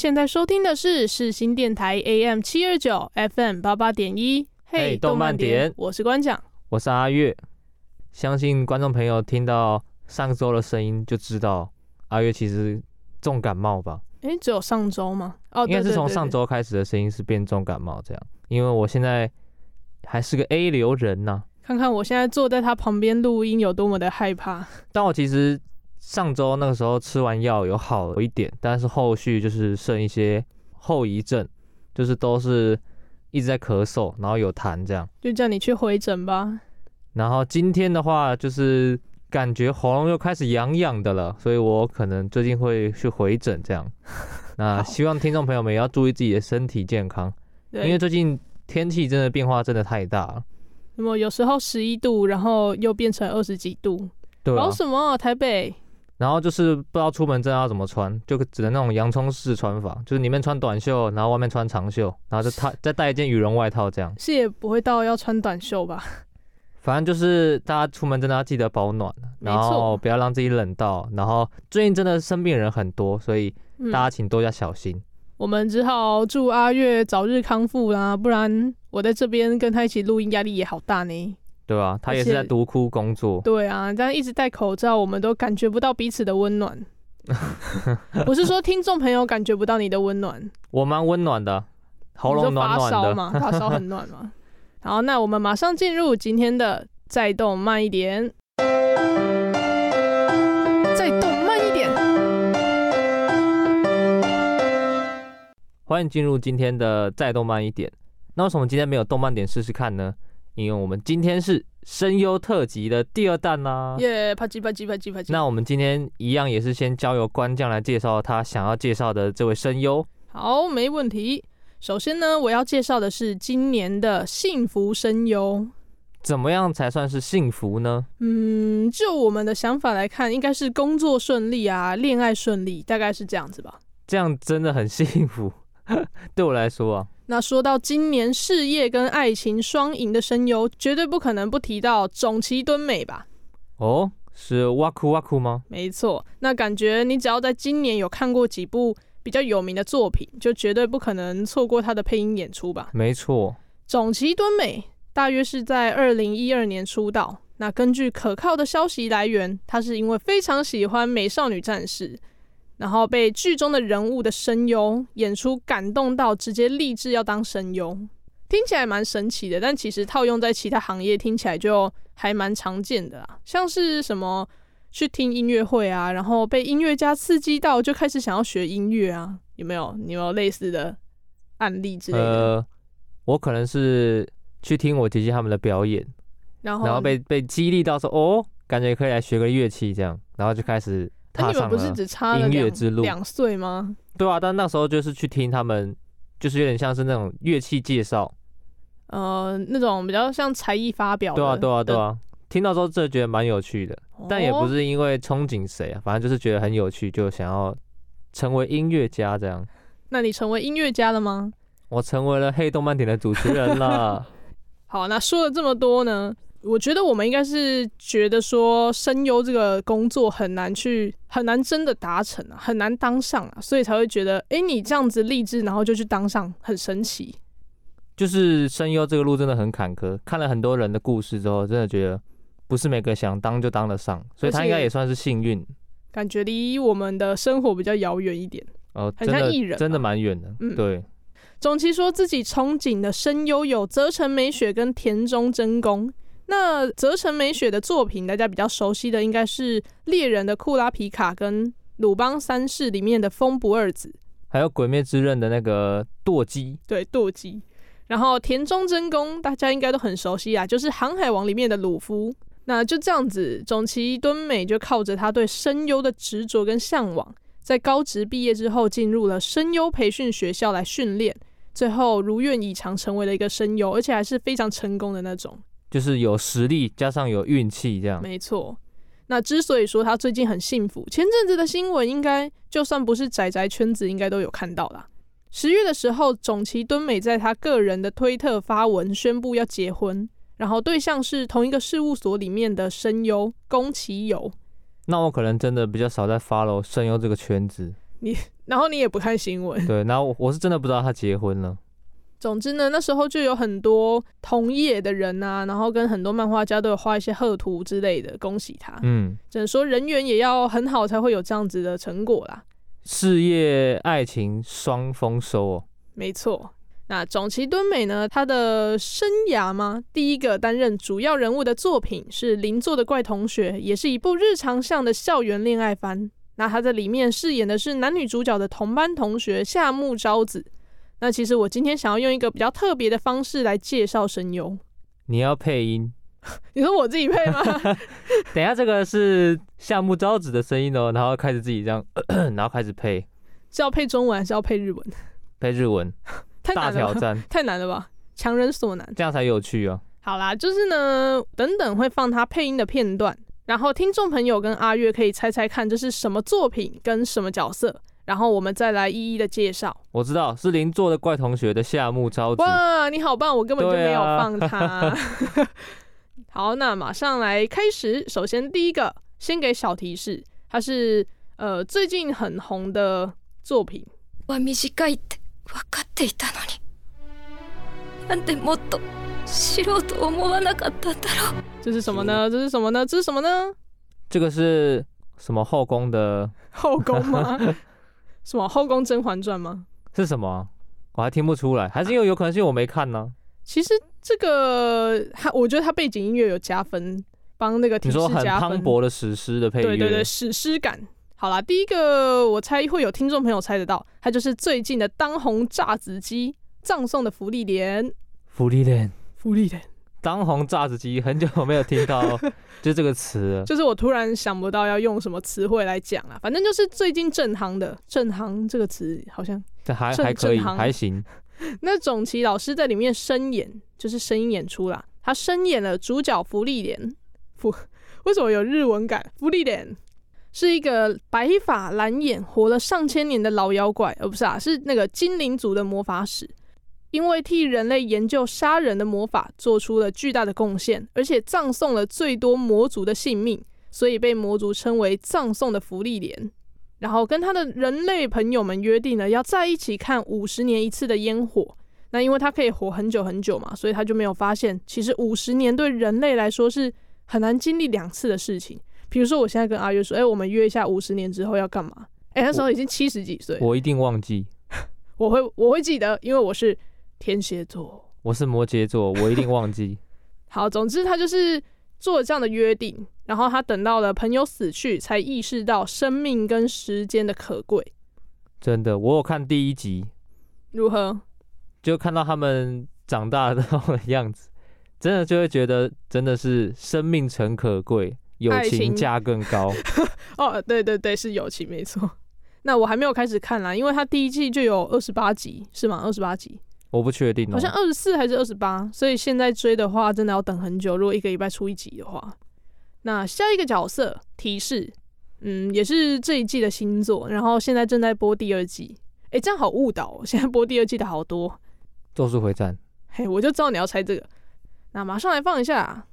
现在收听的是世新电台 AM 七二九 FM 八八点一。嘿，动漫点，我是关讲，我是阿月。相信观众朋友听到上周的声音就知道，阿月其实重感冒吧？诶，只有上周吗？哦，应该是从上周开始的声音是变重感冒这样。因为我现在还是个 A 流人呐、啊。看看我现在坐在他旁边录音有多么的害怕。但我其实上周那个时候吃完药有好一点，但是后续就是剩一些后遗症，就是都是一直在咳嗽，然后有痰这样。就叫你去回诊吧。然后今天的话，就是感觉喉咙又开始痒痒的了，所以我可能最近会去回诊这样。那希望听众朋友们也要注意自己的身体健康，因为最近天气真的变化真的太大了。那么有时候十一度，然后又变成二十几度，搞什么台北？然后就是不知道出门真的要怎么穿，就只能那种洋葱式穿法，就是里面穿短袖，然后外面穿长袖，然后就他 再带一件羽绒外套这样。是也不会到要穿短袖吧？反正就是大家出门真的要记得保暖，然后不要让自己冷到。然后最近真的生病人很多，所以大家请多加小心。嗯、我们只好祝阿月早日康复啦，不然我在这边跟他一起录音压力也好大呢。对啊，他也是在独窟工作。对啊，但一直戴口罩，我们都感觉不到彼此的温暖。不是说听众朋友感觉不到你的温暖，我蛮温暖的，喉咙暖暖的。发烧吗？发烧很暖吗？好，那我们马上进入今天的再动慢一点，再动慢一点。欢迎进入今天的再动慢一点。那为什么今天没有动慢点试试看呢？因为我们今天是声优特辑的第二弹啦。耶，啪叽啪叽啪叽啪叽。那我们今天一样也是先交由关将来介绍他想要介绍的这位声优。好，没问题。首先呢，我要介绍的是今年的幸福声优。怎么样才算是幸福呢？嗯，就我们的想法来看，应该是工作顺利啊，恋爱顺利，大概是这样子吧。这样真的很幸福，对我来说啊。那说到今年事业跟爱情双赢的声优，绝对不可能不提到种崎敦美吧？哦，是哇酷哇酷吗？没错。那感觉你只要在今年有看过几部。比较有名的作品，就绝对不可能错过他的配音演出吧？没错，种崎敦美大约是在二零一二年出道。那根据可靠的消息来源，他是因为非常喜欢美少女战士，然后被剧中的人物的声优演出感动到，直接立志要当声优。听起来蛮神奇的，但其实套用在其他行业，听起来就还蛮常见的啦，像是什么。去听音乐会啊，然后被音乐家刺激到，就开始想要学音乐啊，有没有？你有没有类似的案例之类的？呃，我可能是去听我姐姐他们的表演，然后然后被被激励到说，哦，感觉可以来学个乐器这样，然后就开始踏上了音乐之路。两岁吗？对啊，但那时候就是去听他们，就是有点像是那种乐器介绍，呃，那种比较像才艺发表。对啊，对啊，对啊。听到之后，真的觉得蛮有趣的，但也不是因为憧憬谁啊，反正就是觉得很有趣，就想要成为音乐家这样。那你成为音乐家了吗？我成为了黑动漫点的主持人了。好，那说了这么多呢，我觉得我们应该是觉得说声优这个工作很难去，很难真的达成啊，很难当上啊，所以才会觉得，哎，你这样子励志，然后就去当上，很神奇。就是声优这个路真的很坎坷，看了很多人的故事之后，真的觉得。不是每个想当就当得上，所以他应该也算是幸运。感觉离我们的生活比较遥远一点，哦，很像艺人，真的蛮远的。嗯，对。塚崎说自己憧憬的声优有泽城美雪跟田中真弓。那泽城美雪的作品，大家比较熟悉的应该是《猎人的库拉皮卡》跟《鲁邦三世》里面的风不二子，还有《鬼灭之刃》的那个堕姬。对，堕姬。然后田中真弓大家应该都很熟悉啊，就是《航海王》里面的鲁夫。那就这样子，种崎敦美就靠着他对声优的执着跟向往，在高职毕业之后进入了声优培训学校来训练，最后如愿以偿成为了一个声优，而且还是非常成功的那种。就是有实力加上有运气这样。没错。那之所以说他最近很幸福，前阵子的新闻应该就算不是宅宅圈子，应该都有看到啦。十月的时候，总崎敦美在他个人的推特发文宣布要结婚，然后对象是同一个事务所里面的声优宫崎游。那我可能真的比较少在 follow 声优这个圈子。你，然后你也不看新闻？对，然后我我是真的不知道他结婚了。总之呢，那时候就有很多同业的人啊，然后跟很多漫画家都有画一些贺图之类的，恭喜他。嗯，只能说人缘也要很好，才会有这样子的成果啦。事业爱情双丰收哦，没错。那种崎敦美呢？他的生涯吗？第一个担任主要人物的作品是《邻座的怪同学》，也是一部日常向的校园恋爱番。那他在里面饰演的是男女主角的同班同学夏目昭子。那其实我今天想要用一个比较特别的方式来介绍声优。你要配音？你说我自己配吗？等一下，这个是夏目昭子的声音哦，然后开始自己这样咳咳，然后开始配，是要配中文还是要配日文？配日文，太难了，大挑战，太难了吧？强人所难，这样才有趣哦。好啦，就是呢，等等会放他配音的片段，然后听众朋友跟阿月可以猜猜看这是什么作品跟什么角色，然后我们再来一一的介绍。我知道是邻座的怪同学的夏目昭子。哇，你好棒，我根本就没有放他。好，那马上来开始。首先，第一个先给小提示，它是呃最近很红的作品。这是什么呢？这是什么呢？这是什么呢？这个是什么后宫的 后宫吗？什么后宫甄嬛传吗？是什么？我还听不出来，还是因为有可能是因为我没看呢？其实。这个他，我觉得他背景音乐有加分，帮那个提示加分。你说很磅礴的史诗的配乐，对对对，史诗感。好啦，第一个我猜会有听众朋友猜得到，它就是最近的当红炸子鸡葬送的芙莉莲。芙莉莲，芙莉莲，当红炸子鸡，很久没有听到 就这个词，就是我突然想不到要用什么词汇来讲啊，反正就是最近正行的，正行这个词好像这还还可以，还行。那总奇老师在里面声演，就是声音演出啦。他声演了主角芙莉莲，不 为什么有日文感？芙莉莲是一个白发蓝眼、活了上千年的老妖怪，而不是啊，是那个精灵族的魔法使。因为替人类研究杀人的魔法，做出了巨大的贡献，而且葬送了最多魔族的性命，所以被魔族称为葬送的福利莲。然后跟他的人类朋友们约定了要在一起看五十年一次的烟火。那因为他可以活很久很久嘛，所以他就没有发现，其实五十年对人类来说是很难经历两次的事情。比如说，我现在跟阿月说，哎，我们约一下五十年之后要干嘛？哎，那时候已经七十几岁，我一定忘记，我会我会记得，因为我是天蝎座，我是摩羯座，我一定忘记。好，总之他就是。做了这样的约定，然后他等到了朋友死去，才意识到生命跟时间的可贵。真的，我有看第一集，如何？就看到他们长大的样子，真的就会觉得真的是生命诚可贵，友情价更高。哦，对对对，是友情没错。那我还没有开始看啦，因为他第一季就有二十八集，是吗？二十八集。我不确定哦，好像二十四还是二十八，所以现在追的话，真的要等很久。如果一个礼拜出一集的话，那下一个角色提示，嗯，也是这一季的新作，然后现在正在播第二季。哎，这样好误导哦，现在播第二季的好多。咒术回战，嘿，我就知道你要猜这个，那马上来放一下。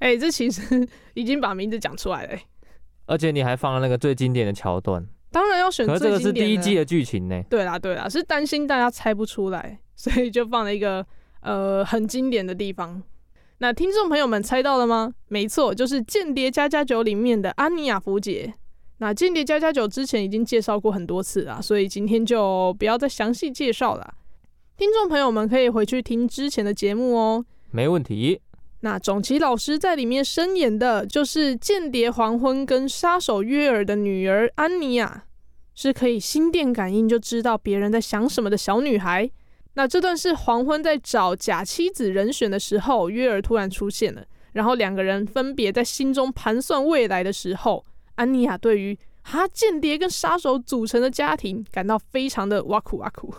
哎、欸，这其实 已经把名字讲出来了、欸，而且你还放了那个最经典的桥段，当然要选最经典的。可是这个是第一季的剧情呢？对啦，对啦，是担心大家猜不出来，所以就放了一个呃很经典的地方。那听众朋友们猜到了吗？没错，就是《间谍加加酒》里面的安妮亚福姐。那《间谍加加酒》之前已经介绍过很多次了，所以今天就不要再详细介绍了。听众朋友们可以回去听之前的节目哦、喔。没问题。那种崎老师在里面声演的就是间谍黄昏跟杀手约尔的女儿安妮亚，是可以心电感应就知道别人在想什么的小女孩。那这段是黄昏在找假妻子人选的时候，约尔突然出现了，然后两个人分别在心中盘算未来的时候，安妮亚对于哈间谍跟杀手组成的家庭感到非常的哇酷哇酷。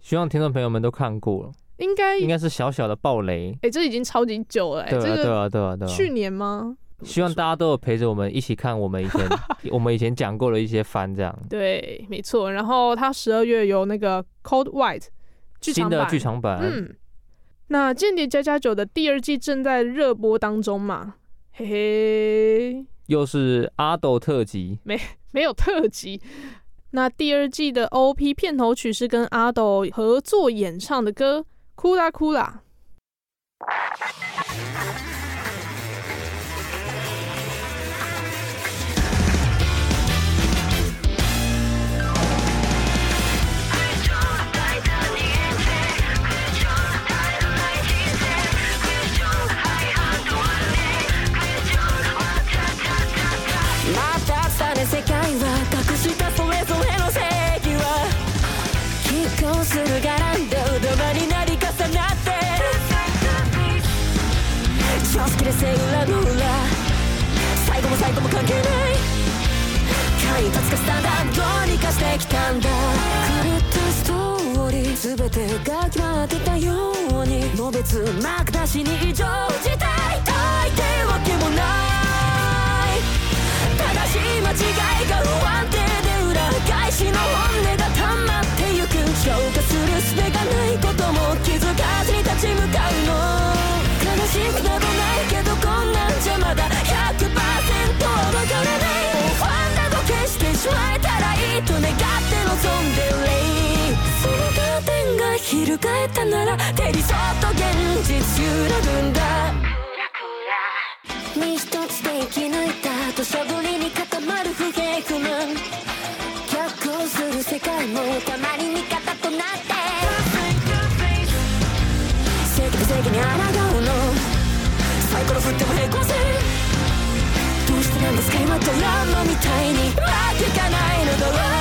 希望听众朋友们都看过了，应该应该是小小的暴雷。哎、欸，这已经超级久了、欸，对啊，这个对啊，对啊，对啊。去年吗？希望大家都有陪着我们一起看我们以前 我们以前讲过的一些番，这样。对，没错。然后他十二月有那个 Cold White 新的剧场版。嗯，那《间谍加加九》的第二季正在热播当中嘛？嘿嘿，又是阿斗特辑？没，没有特辑。那第二季的 OP 片头曲是跟阿斗合作演唱的歌，哭啦哭啦。線の裏。最後も最後も関係ない。回立つかスタンダーどうにかしてきたんだ。狂ったストーリー。全てが決まってたように。のべつ幕なしに異常事態。迎えたなら手にそっと現実揺らぐんだ。身一つで生き抜いた土砂降りに固まる不平不満。逆行する世界もたまに味方となって。正義と正義に抗うの。サイコロ振っても平行線。どうしてなんですか今ドラマみたいに。わけがないのだろう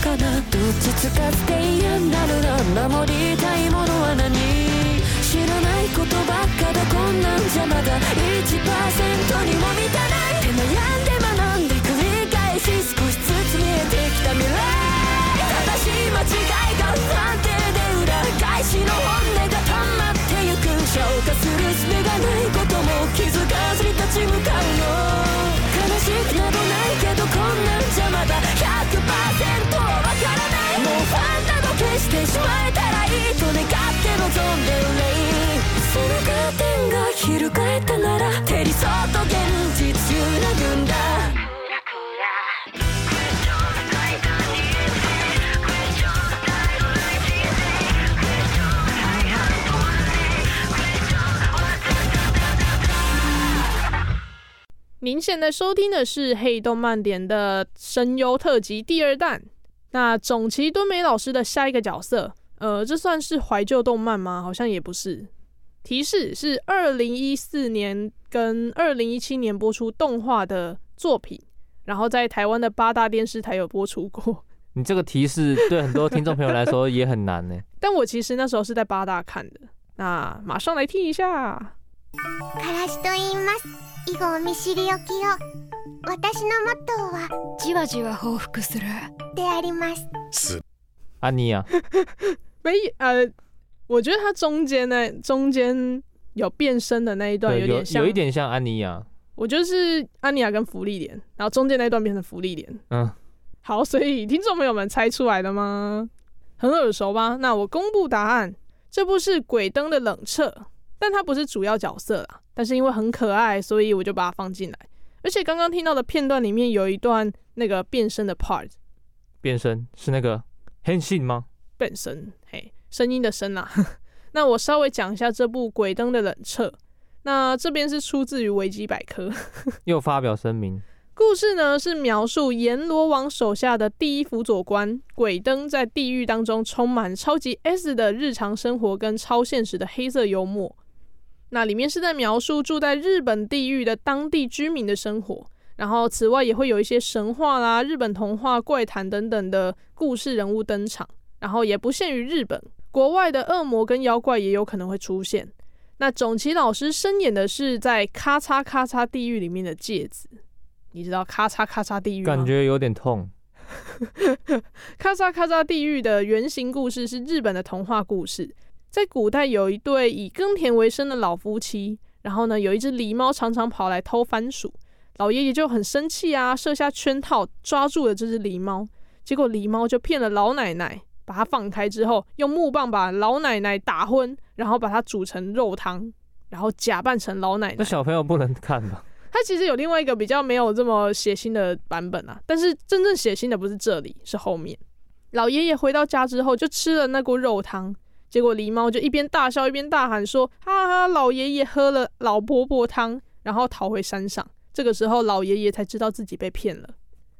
かなどっちつかずで嫌になるな守りたいものは何知らないことばっかだこんなんじゃまだ1%にも満たないで悩んで学んで繰り返し少しずつ見えてきた未来。正しい間違いが不安定で裏返しの本音が溜まって消化する術がないことも気づかずに立ち向かうの悲しくなどないけどこんなんじゃまだ100%わからないもうファンなど消してしまえたらいいと願って望んでるねそのカーテンが翻ったなら手理想と現実揺らぐんだ您现在收听的是《黑动漫点》的声优特辑第二弹。那总崎敦美老师的下一个角色，呃，这算是怀旧动漫吗？好像也不是。提示是二零一四年跟二零一七年播出动画的作品，然后在台湾的八大电视台有播出过。你这个提示对很多听众朋友来说也很难呢。但我其实那时候是在八大看的。那马上来听一下。以后见知りおきを私のモットーはじわじわ报复するであります。安妮啊，没呃，我觉得他中间呢，中间有变身的那一段有点像，有，有一点像安妮亚。我就是安妮亚跟芙莉莲，然后中间那一段变成芙莉莲。嗯，好，所以听众朋友们猜出来了吗？很耳熟吧？那我公布答案， 这部是鬼灯的冷彻， 但它不是主要角色啦。但是因为很可爱，所以我就把它放进来。而且刚刚听到的片段里面有一段那个变身的 part，变身是那个変身吗？变身，嘿，声音的声啊。那我稍微讲一下这部鬼灯的冷彻。那这边是出自于维基百科，又发表声明。故事呢是描述阎罗王手下的第一辅佐官鬼灯在地狱当中充满超级 S 的日常生活跟超现实的黑色幽默。那里面是在描述住在日本地域的当地居民的生活，然后此外也会有一些神话啦、日本童话、怪谈等等的故事人物登场，然后也不限于日本，国外的恶魔跟妖怪也有可能会出现。那种崎老师声演的是在咔嚓咔嚓地狱里面的介子。你知道咔嚓咔嚓地狱吗？感觉有点痛。咔嚓咔嚓地狱的原型故事是日本的童话故事。在古代，有一对以耕田为生的老夫妻，然后呢，有一只狸猫常常跑来偷番薯，老爷爷就很生气啊，设下圈套抓住了这只狸猫。结果狸猫就骗了老奶奶，把它放开之后，用木棒把老奶奶打昏，然后把它煮成肉汤，然后假扮成老奶奶。那小朋友不能看吧？它其实有另外一个比较没有这么血腥的版本啊，但是真正血腥的不是这里，是后面。老爷爷回到家之后就吃了那锅肉汤，结果狸猫就一边大笑一边大喊说：“哈哈，老爷爷喝了老婆婆汤，然后逃回山上。”这个时候老爷爷才知道自己被骗了。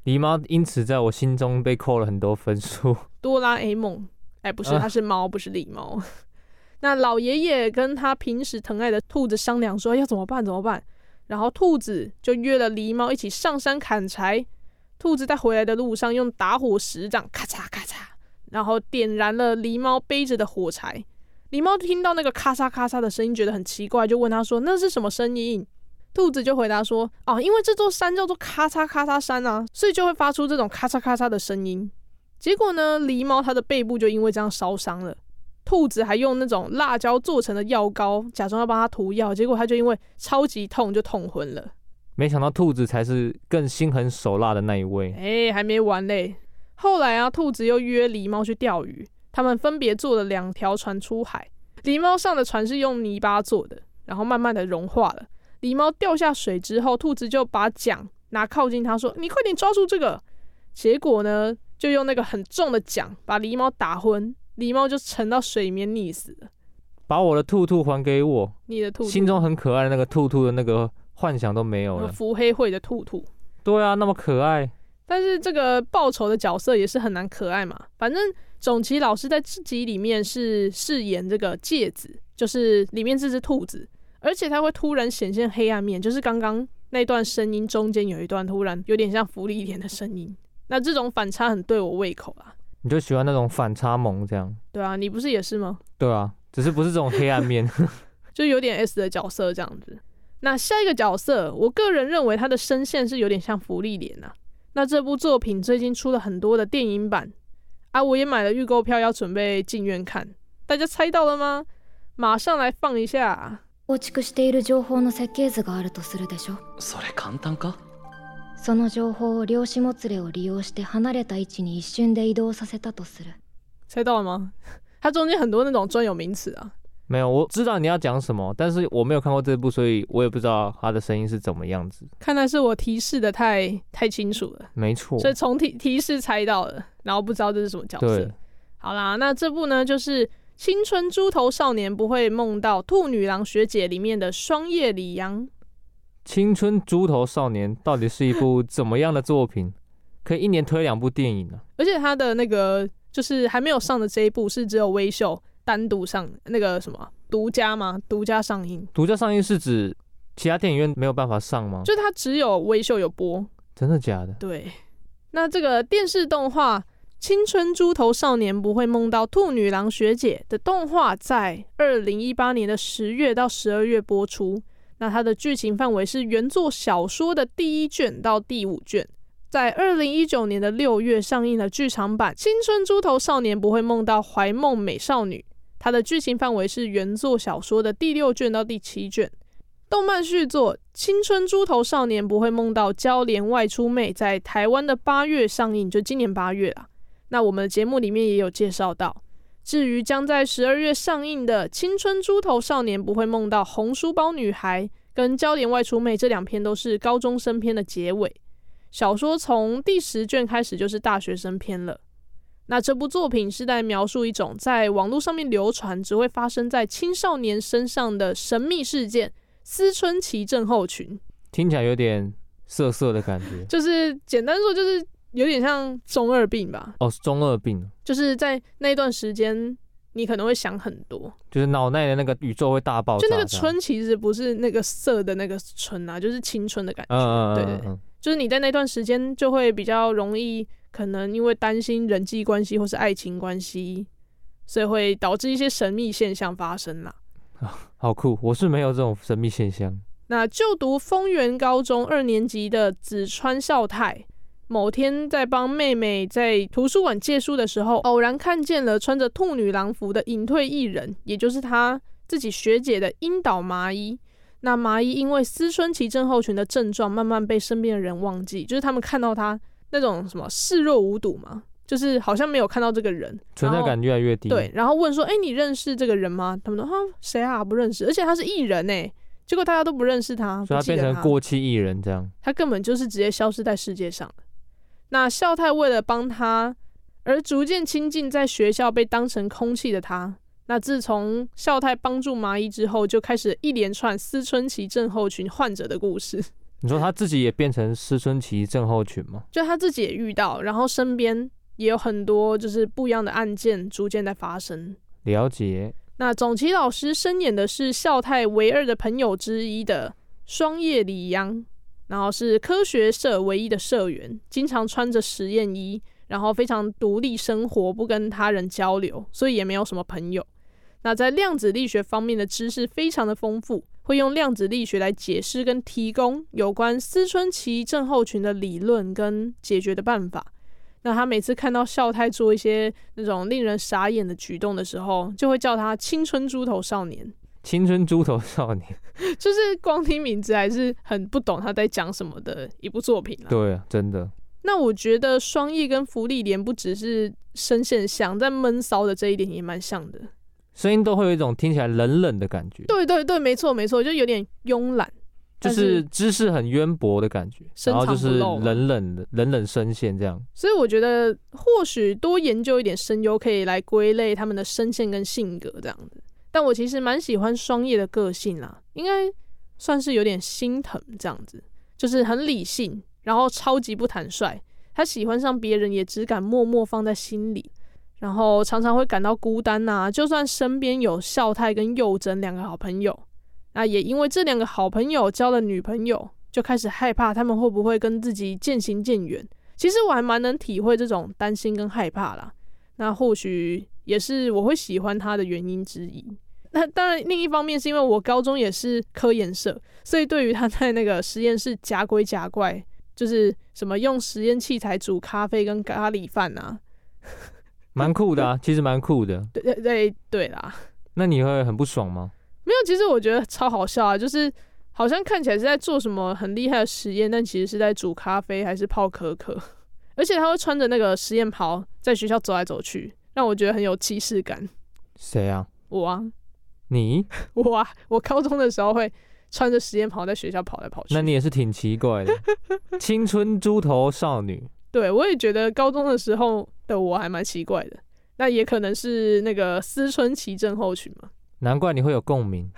狸猫因此在我心中被扣了很多分数。哆啦 A 梦，哎，不是，它是猫，不是狸猫。那老爷爷跟他平时疼爱的兔子商量说：“要怎么办？怎么办？”然后兔子就约了狸猫一起上山砍柴。兔子在回来的路上用打火石这样咔嚓咔嚓，然后点燃了狸猫背着的火柴。狸猫听到那个咔嚓咔嚓的声音，觉得很奇怪，就问他说：“那是什么声音？”兔子就回答说：“哦，因为这座山叫做咔嚓咔嚓山啊，所以就会发出这种咔嚓咔嚓的声音。”结果呢，狸猫它的背部就因为这样烧伤了。兔子还用那种辣椒做成的药膏，假装要帮它涂药，结果它就因为超级痛就痛昏了。没想到兔子才是更心狠手辣的那一位。哎，还没完嘞！后来啊，兔子又约狸猫去钓鱼，他们分别坐了两条船出海。狸猫上的船是用泥巴做的，然后慢慢的融化了。狸猫掉下水之后，兔子就把桨拿靠近它说：“你快点抓住这个。”结果呢，就用那个很重的桨把狸猫打昏。狸猫就沉到水里面溺死了。把我的兔兔还给我。你的兔兔，心中很可爱的那个兔兔的那个幻想都没有了。伏黑会的兔兔。对啊，那么可爱。但是这个报仇的角色也是很难可爱嘛。反正总崎老师在自己里面是饰演这个戒指，就是里面这只兔子，而且它会突然显现黑暗面，就是刚刚那段声音中间有一段突然有点像福利莲的声音。那这种反差很对我胃口啊。你就喜欢那种反差萌这样？对啊，你不是也是吗？对啊，只是不是这种黑暗面，就有点 S 的角色这样子。那下一个角色，我个人认为他的声线是有点像福利莲啊。那这部作品最近出了很多的电影版啊，我也买了预购票，要准备进院看。大家猜到了吗？马上来放一下。その情报を量子もつれを利用して离れた位置に一瞬で移动させたとする。猜到了吗？它中间很多那种专有名词啊。 没有，我知道你要讲什么，但是我没有看过这部，所以我也不知道他的声音是怎么样子。看来是我提示的太太清楚了。没错，所以从提提示猜到了，然后不知道这是什么角色。好啦，那这部呢就是《青春猪头少年不会梦到兔女郎学姐》里面的双叶李阳。青春猪头少年到底是一部怎么样的作品？可以一年推两部电影呢、啊？而且他的那个就是还没有上的这一部是只有微秀单独上那个什么独家吗？独家上映？独家上映是指其他电影院没有办法上吗？就它只有微秀有播？真的假的？对。那这个电视动画《青春猪头少年不会梦到兔女郎学姐》的动画在二零一八年的十月到十二月播出。那它的剧情范围是原作小说的第一卷到第五卷，在二零一九年的六月上映了剧场版《青春猪头少年不会梦到怀梦美少女》，它的剧情范围是原作小说的第六卷到第七卷。动漫续作《青春猪头少年不会梦到娇莲外出妹》在台湾的八月上映，就今年八月啊。那我们的节目里面也有介绍到。至于将在十二月上映的《青春猪头少年不会梦到红书包女孩》跟《娇怜外出妹》这两篇都是高中生篇的结尾。小说从第十卷开始就是大学生篇了。那这部作品是在描述一种在网络上面流传，只会发生在青少年身上的神秘事件——思春期症候群。听起来有点涩涩的感觉。就是简单说，就是。有点像中二病吧？哦，中二病，就是在那段时间，你可能会想很多，就是脑内的那个宇宙会大爆炸。就那个春其实不是那个色的那个春啊，就是青春的感觉。嗯嗯嗯，对对对，就是你在那段时间就会比较容易，可能因为担心人际关系或是爱情关系，所以会导致一些神秘现象发生啦。啊，好酷！我是没有这种神秘现象。那就读丰原高中二年级的紫川孝太。某天在帮妹妹在图书馆借书的时候，偶然看见了穿着兔女郎服的隐退艺人，也就是他自己学姐的樱岛麻衣。那麻衣因为思春期症候群的症状，慢慢被身边的人忘记，就是他们看到她那种什么视若无睹嘛，就是好像没有看到这个人，存在感越来越低。对，然后问说：“哎、欸，你认识这个人吗？”他们说：“哈，谁啊？不认识。”而且他是艺人哎，结果大家都不认识他，所以他变成过气艺人这样。他根本就是直接消失在世界上。那孝太为了帮他而逐渐亲近，在学校被当成空气的他。那自从孝太帮助麻衣之后，就开始一连串思春期症候群患者的故事。你说他自己也变成思春期症候群吗？就他自己也遇到，然后身边也有很多就是不一样的案件逐渐在发生。了解。那总崎老师饰演的是孝太唯二的朋友之一的双叶李央。然后是科学社唯一的社员，经常穿着实验衣，然后非常独立生活，不跟他人交流，所以也没有什么朋友。那在量子力学方面的知识非常的丰富，会用量子力学来解释跟提供有关思春期症候群的理论跟解决的办法。那他每次看到孝太做一些那种令人傻眼的举动的时候，就会叫他青春猪头少年。青春猪头少年，就是光听名字还是很不懂他在讲什么的一部作品。对啊，真的。那我觉得双翼跟福利莲不只是声线像，在闷骚的这一点也蛮像的，声音都会有一种听起来冷冷的感觉。对对对，没错没错，就有点慵懒，就是知识很渊博的感觉，然后就是冷冷的冷冷声线这样。所以我觉得或许多研究一点声优，可以来归类他们的声线跟性格这样子。但我其实蛮喜欢双叶的个性啦，应该算是有点心疼这样子，就是很理性，然后超级不坦率。他喜欢上别人也只敢默默放在心里，然后常常会感到孤单呐。就算身边有孝太跟佑真两个好朋友，那也因为这两个好朋友交了女朋友，就开始害怕他们会不会跟自己渐行渐远。其实我还蛮能体会这种担心跟害怕啦。那或许也是我会喜欢他的原因之一。那当然，另一方面是因为我高中也是科研社，所以对于他在那个实验室假鬼假怪，就是什么用实验器材煮咖啡跟咖喱饭啊，蛮酷的啊，其实蛮酷的。对对对对啦。那你会很不爽吗？没有，其实我觉得超好笑啊，就是好像看起来是在做什么很厉害的实验，但其实是在煮咖啡还是泡可可，而且他会穿着那个实验袍在学校走来走去，让我觉得很有既视感。谁啊？我啊。你 我啊，我高中的时候会穿着实验袍在学校跑来跑去。那你也是挺奇怪的，青春猪头少女。对，我也觉得高中的时候的我还蛮奇怪的。那也可能是那个思春期症候群嘛。难怪你会有共鸣。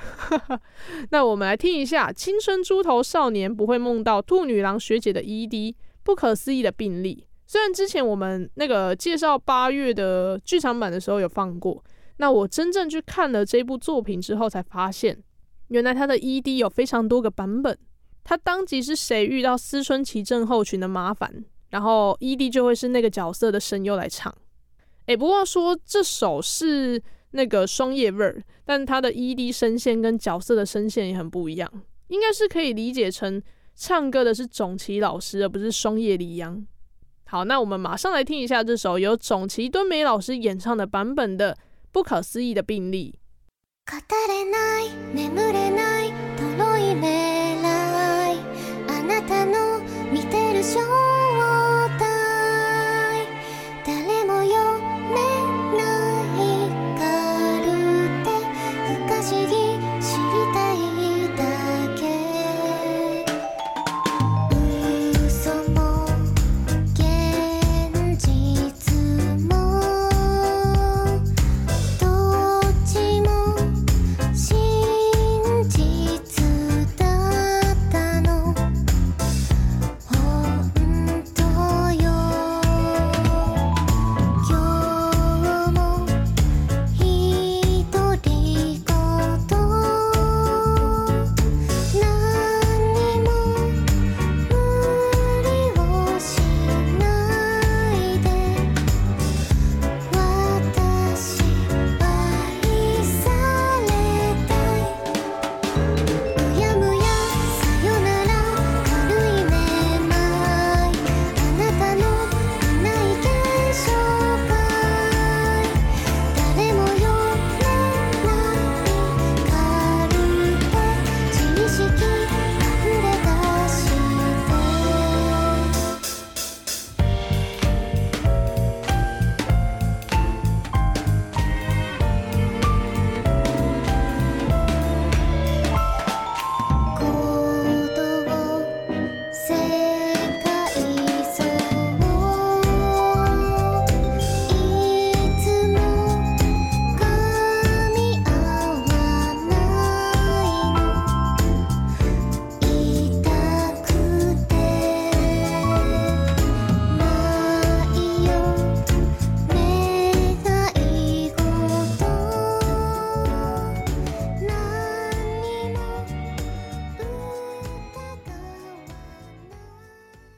那我们来听一下青春猪头少年不会梦到兔女郎学姐的 ED 不可思议的病例。虽然之前我们那个介绍八月的剧场版的时候有放过。那我真正去看了这部作品之后，才发现，原来他的 ED 有非常多个版本。他当即是谁遇到思春期症候群的麻烦，然后 ED 就会是那个角色的声优来唱。诶，不过说这首是那个霜叶味儿，但他的 ED 声线跟角色的声线也很不一样，应该是可以理解成唱歌的是总崎老师，而不是霜叶李央。好，那我们马上来听一下这首由总崎敦美老师演唱的版本的。不可思议的病例。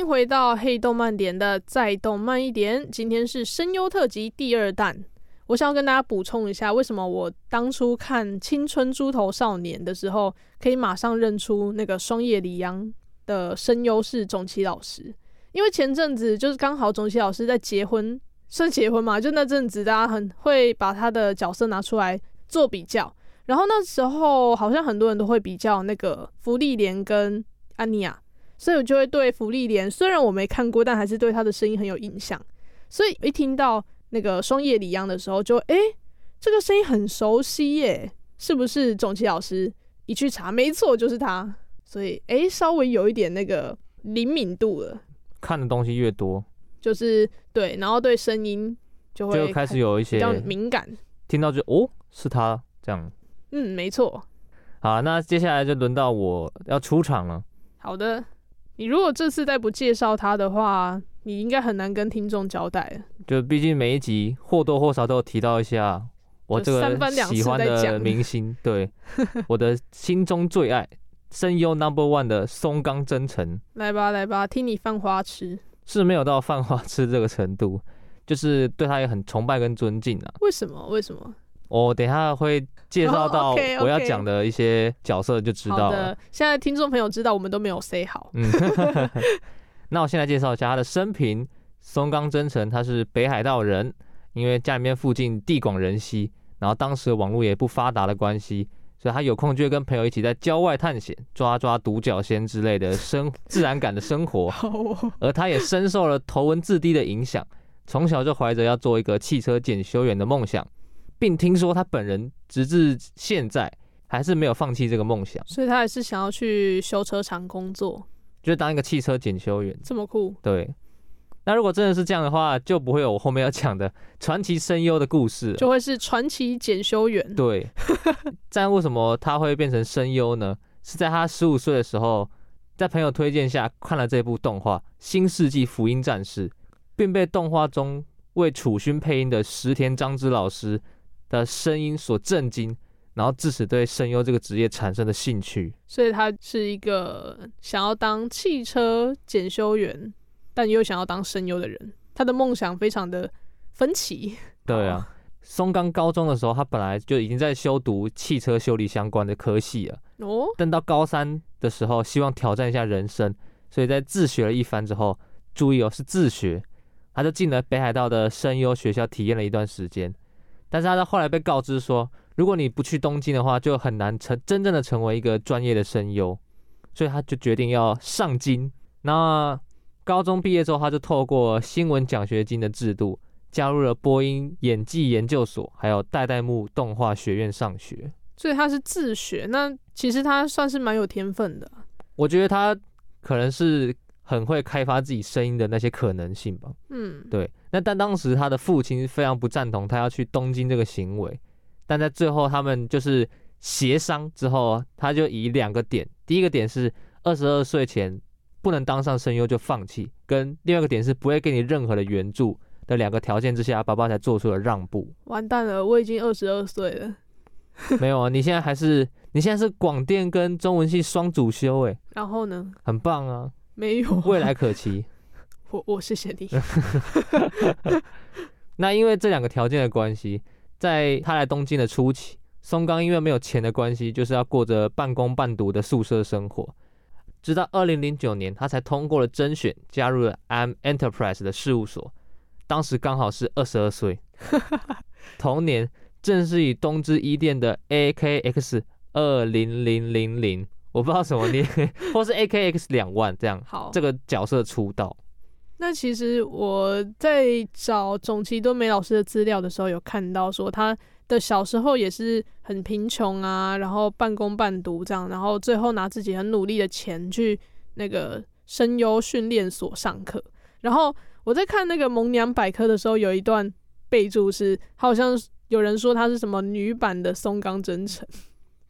迎回到黑动漫点的再动漫一点，今天是声优特辑第二弹。我想要跟大家补充一下，为什么我当初看《青春猪头少年》的时候，可以马上认出那个双叶李央的声优是种崎老师，因为前阵子就是刚好种崎老师在结婚。算结婚嘛？就那阵子，大家很会把他的角色拿出来做比较。然后那时候好像很多人都会比较那个芙莉莲跟安妮亚，所以我就会对芙莉莲，虽然我没看过，但还是对他的声音很有印象。所以一听到那个双叶李央的时候就，就、欸、诶，这个声音很熟悉耶，是不是种崎老师？一去查，没错，就是他。所以诶、欸，稍微有一点那个灵敏度了。看的东西越多。就是对，然后对声音就会就开始有一些比较敏感，听到就哦，是他这样。嗯，没错。好，那接下来就轮到我要出场了。好的，你如果这次再不介绍他的话，你应该很难跟听众交代。就毕竟每一集或多或少都有提到一下我这个喜欢的明星，对，我的心中最爱声优 Number One 的松冈真澄。来吧，来吧，听你犯花痴。是没有到犯花痴这个程度，就是对他也很崇拜跟尊敬啊。为什么？为什么？我等一下会介绍到我要讲的一些角色就知道了。现在听众朋友知道我们都没有 say 好。嗯，那我先来介绍一下他的生平。松冈真澄，他是北海道人，因为家里面附近地广人稀，然后当时网络也不发达的关系。所以他有空就会跟朋友一起在郊外探险，抓抓独角仙之类的生自然感的生活。而他也深受了头文字 D 的影响，从小就怀着要做一个汽车检修员的梦想，并听说他本人直至现在还是没有放弃这个梦想。所以他还是想要去修车厂工作，就是当一个汽车检修员。这么酷？对。那如果真的是这样的话，就不会有我后面要讲的传奇声优的故事，就会是传奇检修员。对，但为什么他会变成声优呢？是在他十五岁的时候，在朋友推荐下看了这部动画《新世纪福音战士》，并被动画中为楚勋配音的石田彰之老师的声音所震惊，然后致使对声优这个职业产生了兴趣。所以他是一个想要当汽车检修员。但又想要当声优的人，他的梦想非常的分歧。对啊，松冈高中的时候，他本来就已经在修读汽车修理相关的科系了。哦。但到高三的时候，希望挑战一下人生，所以在自学了一番之后，注意哦，是自学，他就进了北海道的声优学校体验了一段时间。但是他在后来被告知说，如果你不去东京的话，就很难成真正的成为一个专业的声优，所以他就决定要上京。那高中毕业之后，他就透过新闻奖学金的制度，加入了播音演技研究所，还有代代木动画学院上学。所以他是自学，那其实他算是蛮有天分的。我觉得他可能是很会开发自己声音的那些可能性吧。嗯，对。那但当时他的父亲非常不赞同他要去东京这个行为，但在最后他们就是协商之后，他就以两个点，第一个点是二十二岁前。不能当上声优就放弃，跟另外一个点是不会给你任何的援助的两个条件之下，爸爸才做出了让步。完蛋了，我已经二十二岁了。没有啊，你现在还是你现在是广电跟中文系双主修哎。然后呢？很棒啊。没有。未来可期。我我谢谢你。那因为这两个条件的关系，在他来东京的初期，松冈因为没有钱的关系，就是要过着半工半读的宿舍生活。直到二零零九年，他才通过了甄选，加入了 M Enterprise 的事务所。当时刚好是二十二岁。同年，正式以东芝一店的 AKX 二零零零零，我不知道什么念，或是 AKX 两万这样，好，这个角色出道。那其实我在找总崎敦美老师的资料的时候，有看到说他。的小时候也是很贫穷啊，然后半工半读这样，然后最后拿自己很努力的钱去那个声优训练所上课。然后我在看那个萌娘百科的时候，有一段备注是，好像有人说她是什么女版的松冈真澄。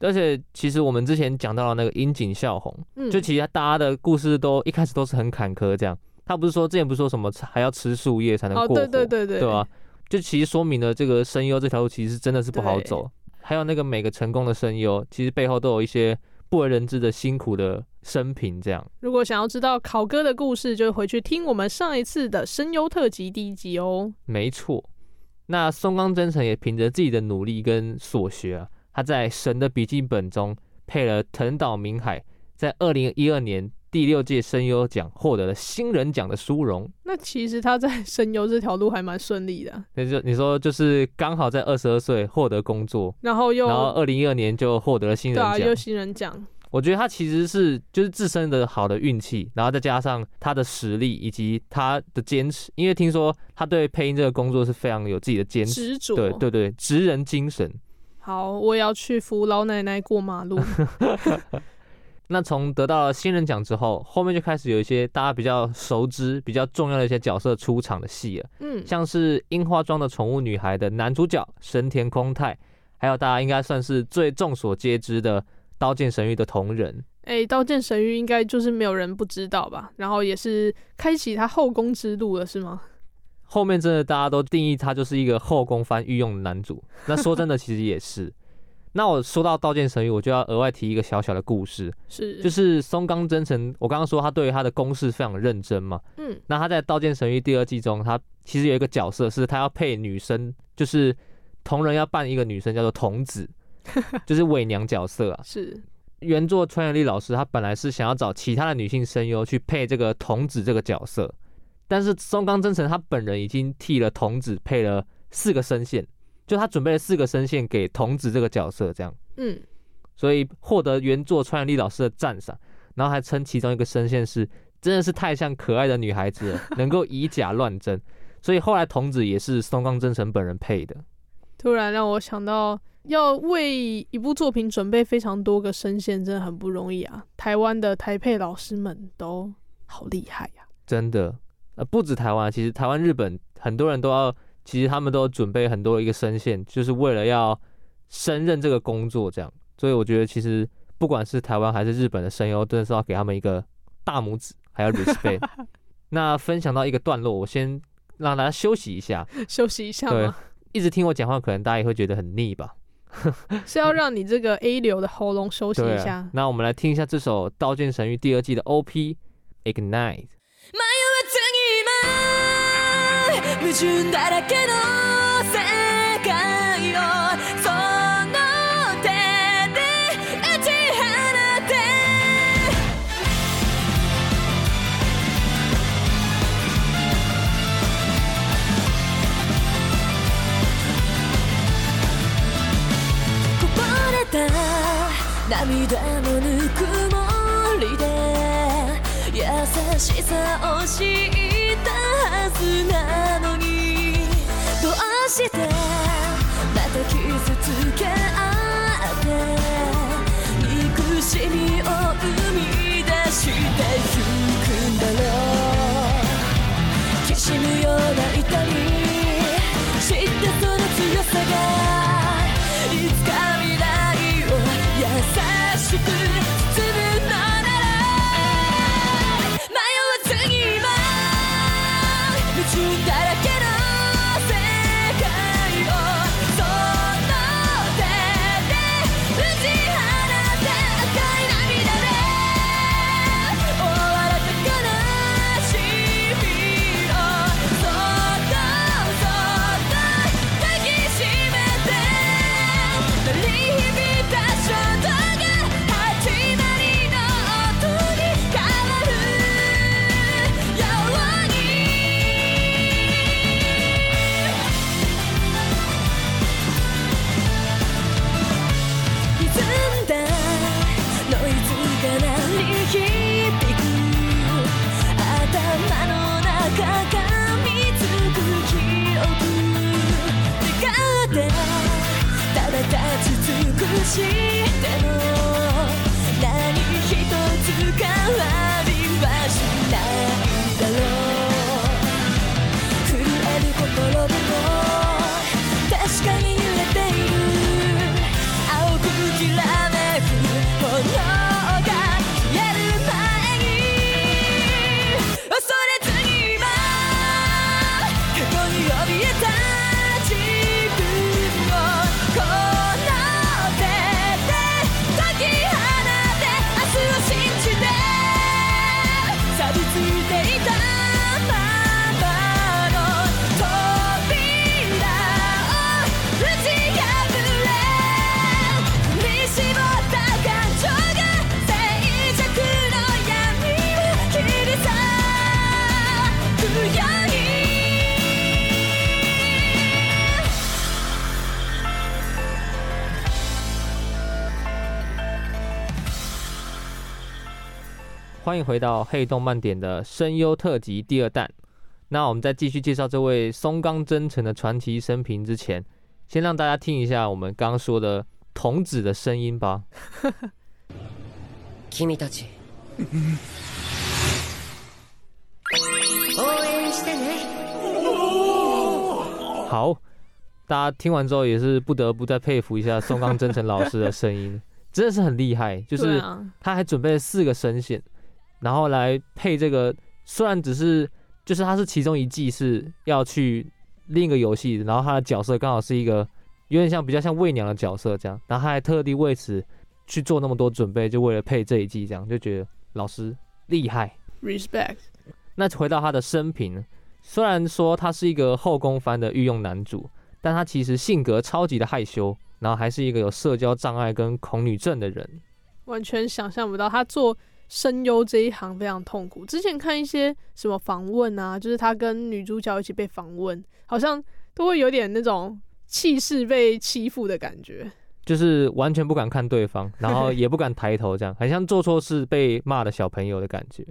而且其实我们之前讲到了那个樱井孝宏，嗯，就其实大家的故事都一开始都是很坎坷，这样。他不是说之前不是说什么还要吃树叶才能过活，哦，对对对对，对吧？就其实说明了这个声优这条路其实真的是不好走。还有那个每个成功的声优，其实背后都有一些不为人知的辛苦的生平。这样，如果想要知道考哥的故事，就回去听我们上一次的声优特辑第一集哦。没错，那松冈真澄也凭着自己的努力跟所学啊。他在《神的笔记本》中配了藤岛明海，在二零一二年第六届声优奖获得了新人奖的殊荣。那其实他在声优这条路还蛮顺利的。那就你说，就是刚好在二十二岁获得工作，然后又然后二零一二年就获得了新人奖，对啊，又新人奖。我觉得他其实是就是自身的好的运气，然后再加上他的实力以及他的坚持。因为听说他对配音这个工作是非常有自己的坚持，执着，对对对，职人精神。好，我也要去扶老奶奶过马路。那从得到了新人奖之后，后面就开始有一些大家比较熟知、比较重要的一些角色出场的戏了。嗯，像是樱花庄的宠物女孩的男主角神田空太，还有大家应该算是最众所皆知的《刀剑神域》的同人。哎、欸，《刀剑神域》应该就是没有人不知道吧？然后也是开启他后宫之路了，是吗？后面真的大家都定义他就是一个后宫番御用的男主。那说真的，其实也是。那我说到《刀剑神域》，我就要额外提一个小小的故事，是就是松冈真诚。我刚刚说他对于他的公式非常认真嘛，嗯，那他在《刀剑神域》第二季中，他其实有一个角色是他要配女生，就是同人要扮一个女生叫做童子，就是伪娘角色啊。是原作川原丽老师，他本来是想要找其他的女性声优去配这个童子这个角色。但是松冈真澄他本人已经替了童子配了四个声线，就他准备了四个声线给童子这个角色，这样，嗯，所以获得原作川原丽老师的赞赏，然后还称其中一个声线是真的是太像可爱的女孩子了，能够以假乱真，所以后来童子也是松冈真澄本人配的。突然让我想到，要为一部作品准备非常多个声线，真的很不容易啊！台湾的台配老师们都好厉害呀，真的。呃，不止台湾，其实台湾、日本很多人都要，其实他们都准备很多一个声线，就是为了要胜任这个工作，这样。所以我觉得，其实不管是台湾还是日本的声优，真的是要给他们一个大拇指，还有 respect。那分享到一个段落，我先让大家休息一下，休息一下？对，一直听我讲话，可能大家也会觉得很腻吧？是要让你这个 A 流的喉咙休息一下。啊。那我们来听一下这首《刀剑神域》第二季的 OP Ignite。矛盾だらけの世界をその手で打ち放て。こぼれた涙。しさを知ったはずなのに。どうしてまた傷つく欢迎回到黑动漫点的声优特辑第二弹。那我们在继续介绍这位松冈真澄的传奇生平之前，先让大家听一下我们刚刚说的童子的声音吧。君たち 好，大家听完之后也是不得不再佩服一下松冈真澄老师的声音，真的是很厉害。就是他还准备了四个声线，然后来配这个，虽然只是就是他是其中一季是要去另一个游戏，然后他的角色刚好是一个有点像比较像魏娘的角色这样，然后他还特地为此去做那么多准备，就为了配这一季这样，就觉得老师厉害，respect。那回到他的生平。虽然说他是一个后宫番的御用男主，但他其实性格超级的害羞，然后还是一个有社交障碍跟恐女症的人，完全想象不到他做声优这一行非常痛苦。之前看一些什么访问啊，就是他跟女主角一起被访问，好像都会有点那种气势被欺负的感觉，就是完全不敢看对方，然后 也不敢抬头，这样很像做错事被骂的小朋友的感觉。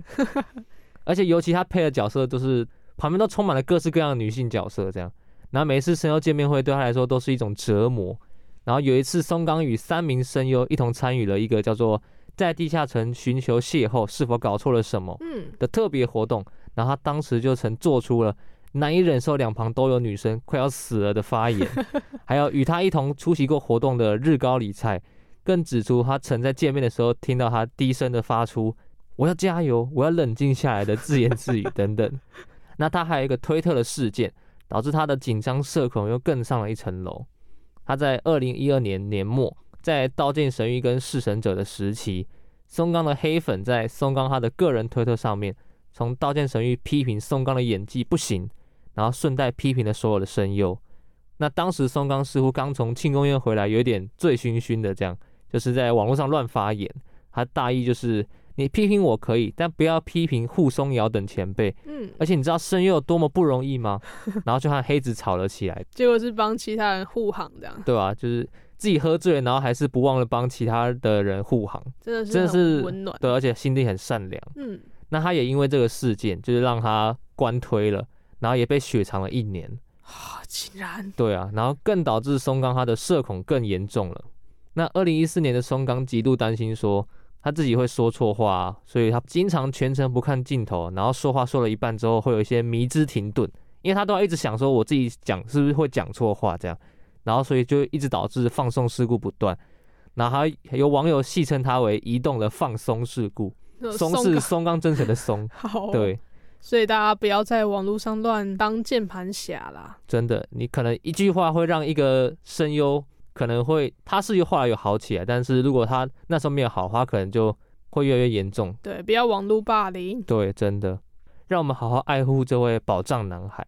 而且尤其他配的角色都是。旁边都充满了各式各样的女性角色，这样，然后每一次声优见面会对他来说都是一种折磨。然后有一次，松冈与三名声优一同参与了一个叫做“在地下城寻求邂逅，是否搞错了什么”的特别活动。然后他当时就曾做出了难以忍受两旁都有女生快要死了的发言，还有与他一同出席过活动的日高理菜，更指出他曾在见面的时候听到他低声的发出“我要加油，我要冷静下来”的自言自语等等。那他还有一个推特的事件，导致他的紧张社恐又更上了一层楼。他在二零一二年年末，在《刀剑神域》跟《弑神者》的时期，松冈的黑粉在松冈他的个人推特上面，从《刀剑神域》批评松冈的演技不行，然后顺带批评了所有的声优。那当时松冈似乎刚从庆功宴回来，有点醉醺醺的，这样就是在网络上乱发言。他大意就是。你批评我可以，但不要批评护松遥等前辈。嗯，而且你知道声优有多么不容易吗？然后就和黑子吵了起来，结果是帮其他人护航这样。对吧、啊？就是自己喝醉，然后还是不忘了帮其他的人护航，真的是真的是温暖。对，而且心地很善良。嗯，那他也因为这个事件，就是让他关推了，然后也被雪藏了一年。啊，竟然。对啊，然后更导致松冈他的社恐更严重了。那二零一四年的松冈极度担心说。他自己会说错话啊，所以他经常全程不看镜头，然后说话说了一半之后会有一些迷之停顿，因为他都要一直想说我自己讲是不是会讲错话这样，然后所以就一直导致放送事故不断，然后还有网友戏称他为移动的放松事故，松是松冈真澄的松，好，对，所以大家不要在网络上乱当键盘侠啦，真的，你可能一句话会让一个声优。可能会，他是后来有好起来，但是如果他那时候没有好，他可能就会越来越严重。对，不要网络霸凌。对，真的，让我们好好爱护这位宝藏男孩。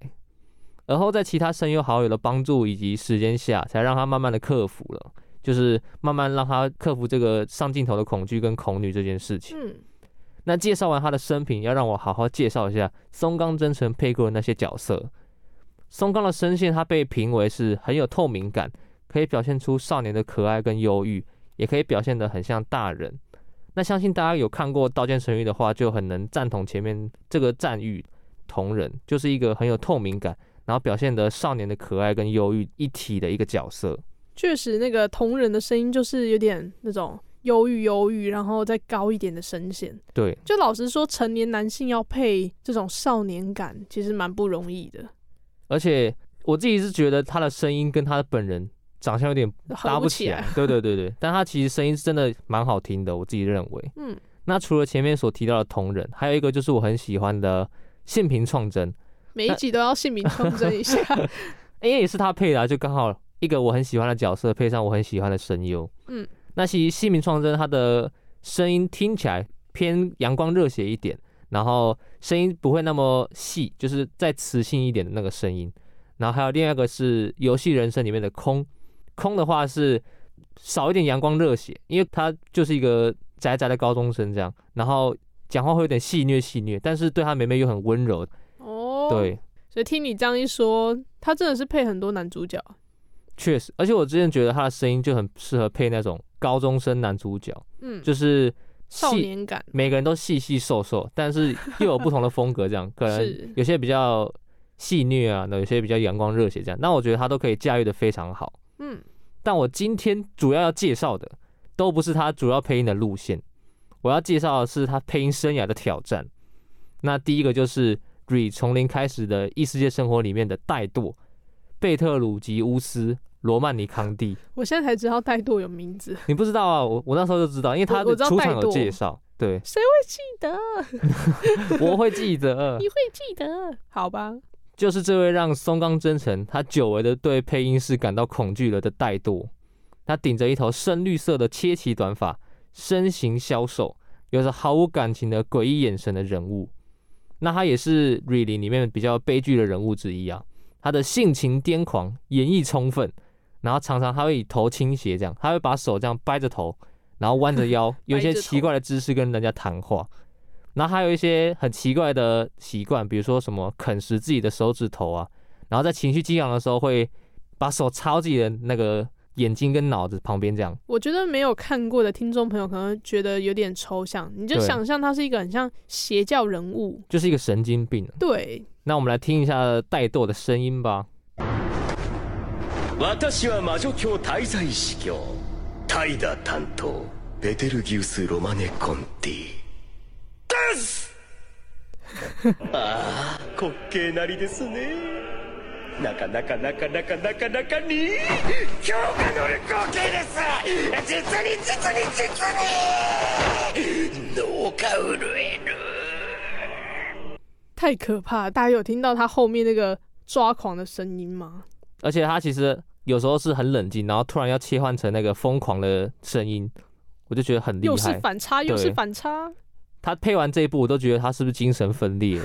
而后在其他声优好友的帮助以及时间下，才让他慢慢的克服了，就是慢慢让他克服这个上镜头的恐惧跟恐女这件事情。嗯。那介绍完他的生平，要让我好好介绍一下松冈真澄配过的那些角色。松冈的声线，他被评为是很有透明感。可以表现出少年的可爱跟忧郁，也可以表现得很像大人。那相信大家有看过《刀剑神域》的话，就很能赞同前面这个赞誉同人，就是一个很有透明感，然后表现得少年的可爱跟忧郁一体的一个角色。确实，那个同人的声音就是有点那种忧郁忧郁，然后再高一点的声线。对，就老实说，成年男性要配这种少年感，其实蛮不容易的。而且我自己是觉得他的声音跟他的本人。长相有点搭不起来，对对对对，但他其实声音是真的蛮好听的，我自己认为。嗯，那除了前面所提到的同人，还有一个就是我很喜欢的信平创真，每一集都要姓名创真 一下，因为也是他配的啊，就刚好一个我很喜欢的角色配上我很喜欢的声优。嗯，那其实姓名创真他的声音听起来偏阳光热血一点，然后声音不会那么细，就是再磁性一点的那个声音。然后还有另外一个是游戏人生里面的空。空的话是少一点阳光热血，因为他就是一个宅宅的高中生这样，然后讲话会有点戏谑戏谑，但是对他妹妹又很温柔。哦，对，所以听你这样一说，他真的是配很多男主角。确实，而且我之前觉得他的声音就很适合配那种高中生男主角。嗯，就是少年感，每个人都细细瘦瘦，但是又有不同的风格，这样可能 有些比较戏虐啊，那有些比较阳光热血这样。那我觉得他都可以驾驭的非常好。嗯，但我今天主要要介绍的都不是他主要配音的路线，我要介绍的是他配音生涯的挑战。那第一个就是。从零开始的异世界生活里面的怠惰，贝特鲁吉乌斯罗曼尼康蒂，我现在才知道怠惰有名字，你不知道啊？我我那时候就知道，因为他的出场有介绍。对，谁会记得？我会记得，你会记得？好吧，就是这位让松冈真诚他久违的对配音室感到恐惧了的怠惰，他顶着一头深绿色的切齐短发，身形消瘦，有着毫无感情的诡异眼神的人物。那他也是《瑞林》里面比较悲剧的人物之一啊。他的性情癫狂，演绎充分，然后常常他会以头倾斜这样，他会把手这样掰着头，然后弯着腰，有一些奇怪的姿势跟人家谈话。然后还有一些很奇怪的习惯，比如说什么啃食自己的手指头啊，然后在情绪激昂的时候会把手插自己的那个。眼睛跟脑子旁边这样，我觉得没有看过的听众朋友可能觉得有点抽象，你就想象他是一个很像邪教人物，就是一个神经病。对，那我们来听一下带舵的声音吧。那个、那个、那个、那个、那个、那个你，强化能力合计です。実に実に実に，脑干震える。太可怕！大家有听到他后面那个抓狂的声音吗？而且他其实有时候是很冷静，然后突然要切换成那个疯狂的声音，我就觉得很厉害。又是反差，又是反差。他配完这一部，我都觉得他是不是精神分裂了，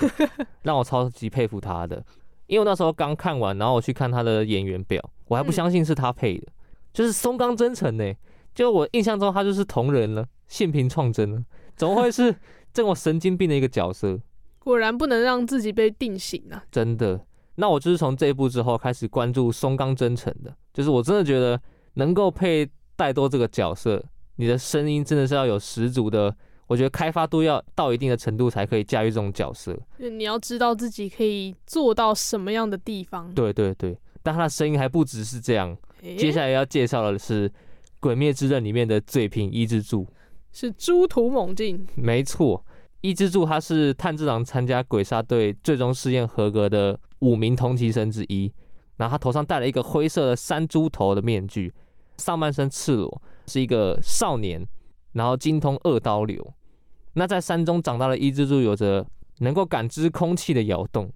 让我超级佩服他的。 因为我那时候刚看完，然后我去看他的演员表，我还不相信是他配的，嗯、就是松冈真澄呢。就我印象中他就是同人了，现平创真了，怎么会是 这么神经病的一个角色？果然不能让自己被定型啊！真的，那我就是从这一部之后开始关注松冈真澄的，就是我真的觉得能够配戴多这个角色，你的声音真的是要有十足的。我觉得开发度要到一定的程度才可以驾驭这种角色。你要知道自己可以做到什么样的地方。对对对，但他的声音还不只是这样。欸、接下来要介绍的是《鬼灭之刃》里面的嘴平伊之助，是猪突猛进。没错，伊之助他是炭治郎参加鬼杀队最终试验合格的五名同期生之一。然后他头上戴了一个灰色的山猪头的面具，上半身赤裸，是一个少年。然后精通二刀流，那在山中长大的伊之助有着能够感知空气的摇动，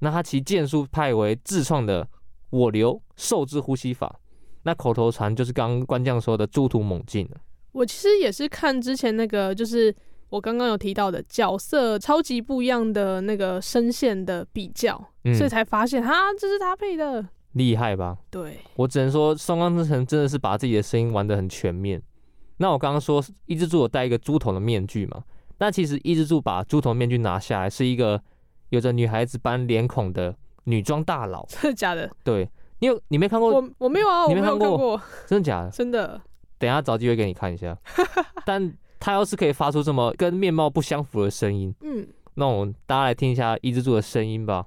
那他其剑术派为自创的我流受之呼吸法，那口头禅就是刚刚关将说的猪突猛进。我其实也是看之前那个，就是我刚刚有提到的角色超级不一样的那个声线的比较，嗯、所以才发现哈，这是他配的，厉害吧？对，我只能说松冈之城真的是把自己的声音玩得很全面。那我刚刚说伊之助有戴一个猪头的面具嘛？那其实伊之助把猪头面具拿下来，是一个有着女孩子般脸孔的女装大佬。真的假的？对，你有你没看过？我我没有啊，你没看过？真的假的？真的。等一下找机会给你看一下。但他要是可以发出这么跟面貌不相符的声音，嗯，那我们大家来听一下伊之助的声音吧。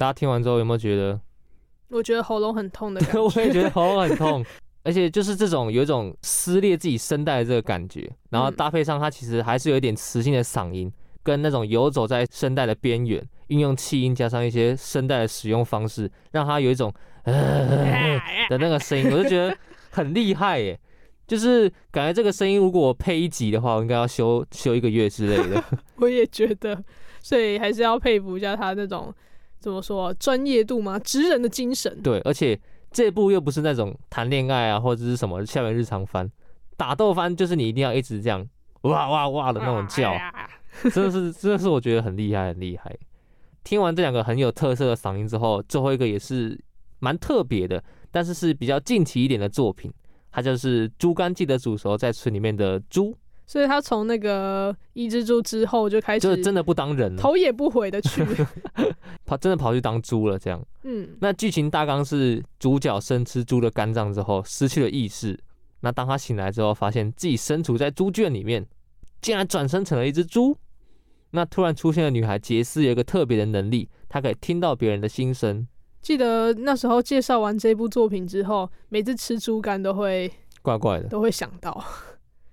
大家听完之后有没有觉得？我觉得喉咙很痛的感觉。我也觉得喉咙很痛，而且就是这种有一种撕裂自己声带的这个感觉，然后搭配上它其实还是有一点磁性的嗓音，跟那种游走在声带的边缘，运用气音加上一些声带的使用方式，让它有一种呃 的那个声音，我就觉得很厉害耶。就是感觉这个声音，如果我配一集的话，我应该要休休一个月之类的。我也觉得，所以还是要佩服一下他那种怎么说专业度吗？职人的精神。对，而且这部又不是那种谈恋爱啊或者是什么校园日常番，打斗番就是你一定要一直这样哇哇哇的那种叫，真的是真的是我觉得很厉害很厉害。听完这两个很有特色的嗓音之后，最后一个也是蛮特别的，但是是比较近期一点的作品，它就是《猪肝记得煮熟在村里面的猪》。所以他从那个伊之助之后就开始，就真的不当人了，头也不回的去 跑，真的跑去当猪了。这样，嗯，那剧情大纲是主角生吃猪的肝脏之后失去了意识，那当他醒来之后，发现自己身处在猪圈里面，竟然转生成了一只猪。那突然出现的女孩杰斯有一个特别的能力，她可以听到别人的心声。记得那时候介绍完这部作品之后，每次吃猪肝都会怪怪的，都会想到。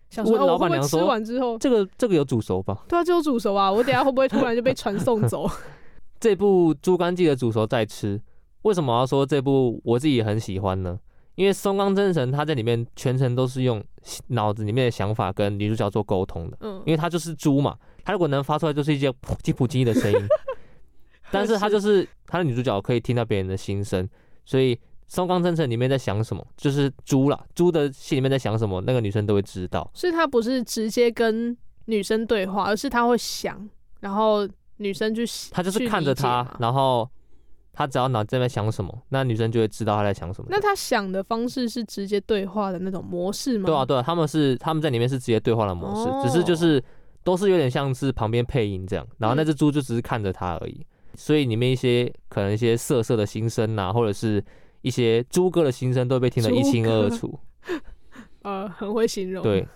想说老板娘说：“吃完之后，这个这个有煮熟吧？”对啊，就有煮熟啊！我等下会不会突然就被传送走？这部《猪肝记得煮熟再吃》，为什么要说这部我自己也很喜欢呢？因为松冈真神他在里面全程都是用脑子里面的想法跟女主角做沟通的。嗯，因为他就是猪嘛，他如果能发出来就是一些普叽普叽的声音，但是他就是他的女主角可以听到别人的心声，所以。松冈真澄里面在想什么？就是猪啦，猪的心里面在想什么，那个女生都会知道。所以他不是直接跟女生对话，而是他会想，然后女生就他就是看着他，然后他只要脑子在想什么，那女生就会知道他在想什么。那他想的方式是直接对话的那种模式吗？对啊，对啊，他们是他们在里面是直接对话的模式，哦、只是就是都是有点像是旁边配音这样，然后那只猪就只是看着他而已。嗯、所以里面一些可能一些色色的心声呐，或者是。一些猪哥的心声都被听得一清二楚，呃，很会形容。对，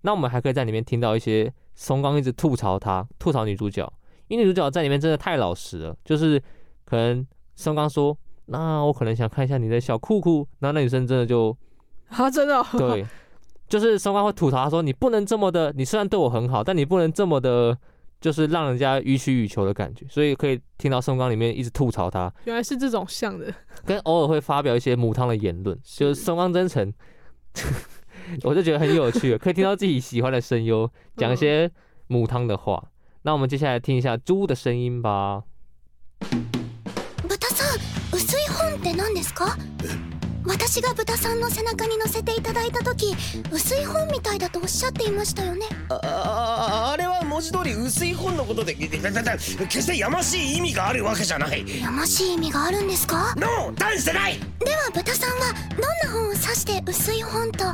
那我们还可以在里面听到一些松冈一直吐槽他，吐槽女主角，因为女主角在里面真的太老实了，就是可能松冈说，那我可能想看一下你的小裤裤，然后那女生真的就啊，真的、哦、对，就是松冈会吐槽他说，你不能这么的，你虽然对我很好，但你不能这么的。就是让人家予取予求的感觉，所以可以听到松冈里面一直吐槽他。原来是这种像的，跟偶尔会发表一些母汤的言论，就是松冈真诚，我就觉得很有趣，可以听到自己喜欢的声优讲一些母汤的话。嗯、那我们接下来听一下猪的声音吧。私が豚さんの背中に乗せていただいた时薄い本みたいだとおっしゃっていましたよね。あああれは文字通り薄い本のことでだだだ决してやましい意味があるわけじゃないやましい意味があるんですかノー断してないでは豚さんはどんな本を指して薄い本と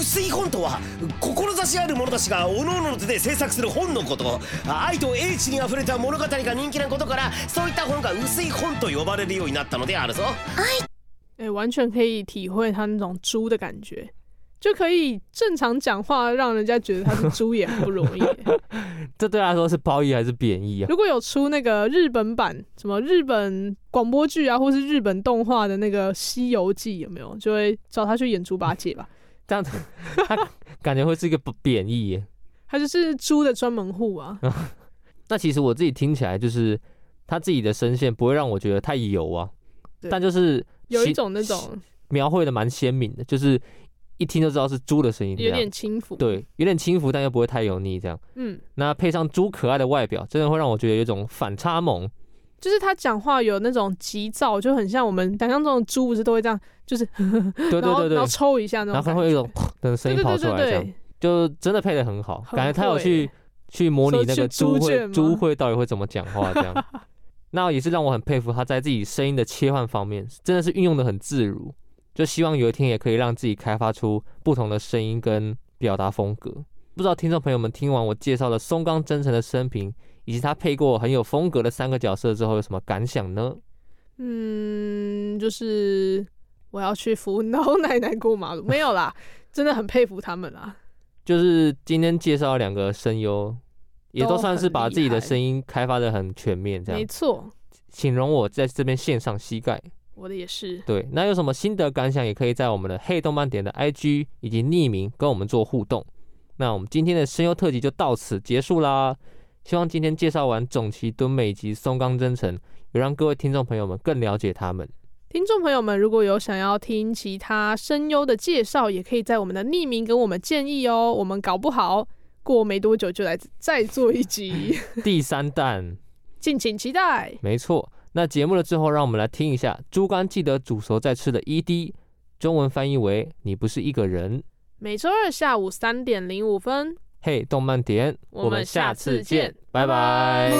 薄い本とは志ある者たちが各々の手で制作する本のこと爱と英知にあふれた物语が人気なことからそういった本が薄い本と呼ばれるようになったのであるぞ爱哎、欸，完全可以体会他那种猪的感觉，就可以正常讲话，让人家觉得他是猪也很不容易。这对他来说是褒义还是贬义啊？如果有出那个日本版，什么日本广播剧啊，或是日本动画的那个《西游记》，有没有就会找他去演猪八戒吧？这样子，他感觉会是一个贬义耶。他就是猪的专门户啊。那其实我自己听起来，就是他自己的声线不会让我觉得太油啊，对但就是。有一种那种描绘的蛮鲜明的，就是一听就知道是猪的声音，有点轻浮，对，有点轻浮，但又不会太油腻，这样。嗯，那配上猪可爱的外表，真的会让我觉得有一种反差萌。就是他讲话有那种急躁，就很像我们想象中的猪，不是都会这样，就是 对对对对，然后抽一下那种，然后会有一 种的声音跑出来，这样就真的配的很好，感觉他有去去模拟那个猪会猪会到底会怎么讲话这样。那也是让我很佩服他在自己声音的切换方面，真的是运用的很自如。就希望有一天也可以让自己开发出不同的声音跟表达风格。不知道听众朋友们听完我介绍了松冈真诚的生平，以及他配过很有风格的三个角色之后，有什么感想呢？嗯，就是我要去扶老奶奶过马路，没有啦，真的很佩服他们啦。就是今天介绍两个声优。也都算是把自己的声音开发的很全面，这样没错。请容我在这边献上膝盖，我的也是。对，那有什么心得感想，也可以在我们的黑动漫点的 IG 以及匿名跟我们做互动。那我们今天的声优特辑就到此结束啦。希望今天介绍完总崎敦美及松冈真澄，有让各位听众朋友们更了解他们。听众朋友们，如果有想要听其他声优的介绍，也可以在我们的匿名跟我们建议哦。我们搞不好。过没多久就来再做一集 第三弹，敬请期待。没错，那节目了之后，让我们来听一下猪肝记得煮熟再吃的 ED，中文翻译为“你不是一个人”。每周二下午三点零五分，嘿，动漫点，我们下次见，拜拜。